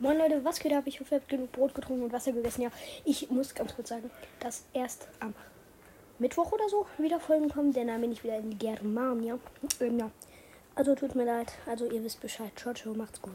Moin Leute, was geht ab? Ich hoffe, ihr habt genug Brot getrunken und Wasser gegessen. Ja, ich muss ganz kurz sagen, dass erst am Mittwoch oder so wieder Folgen kommen, denn dann bin ich wieder in Germania. Ähm, ja. Also tut mir leid, also ihr wisst Bescheid. Ciao, ciao, macht's gut.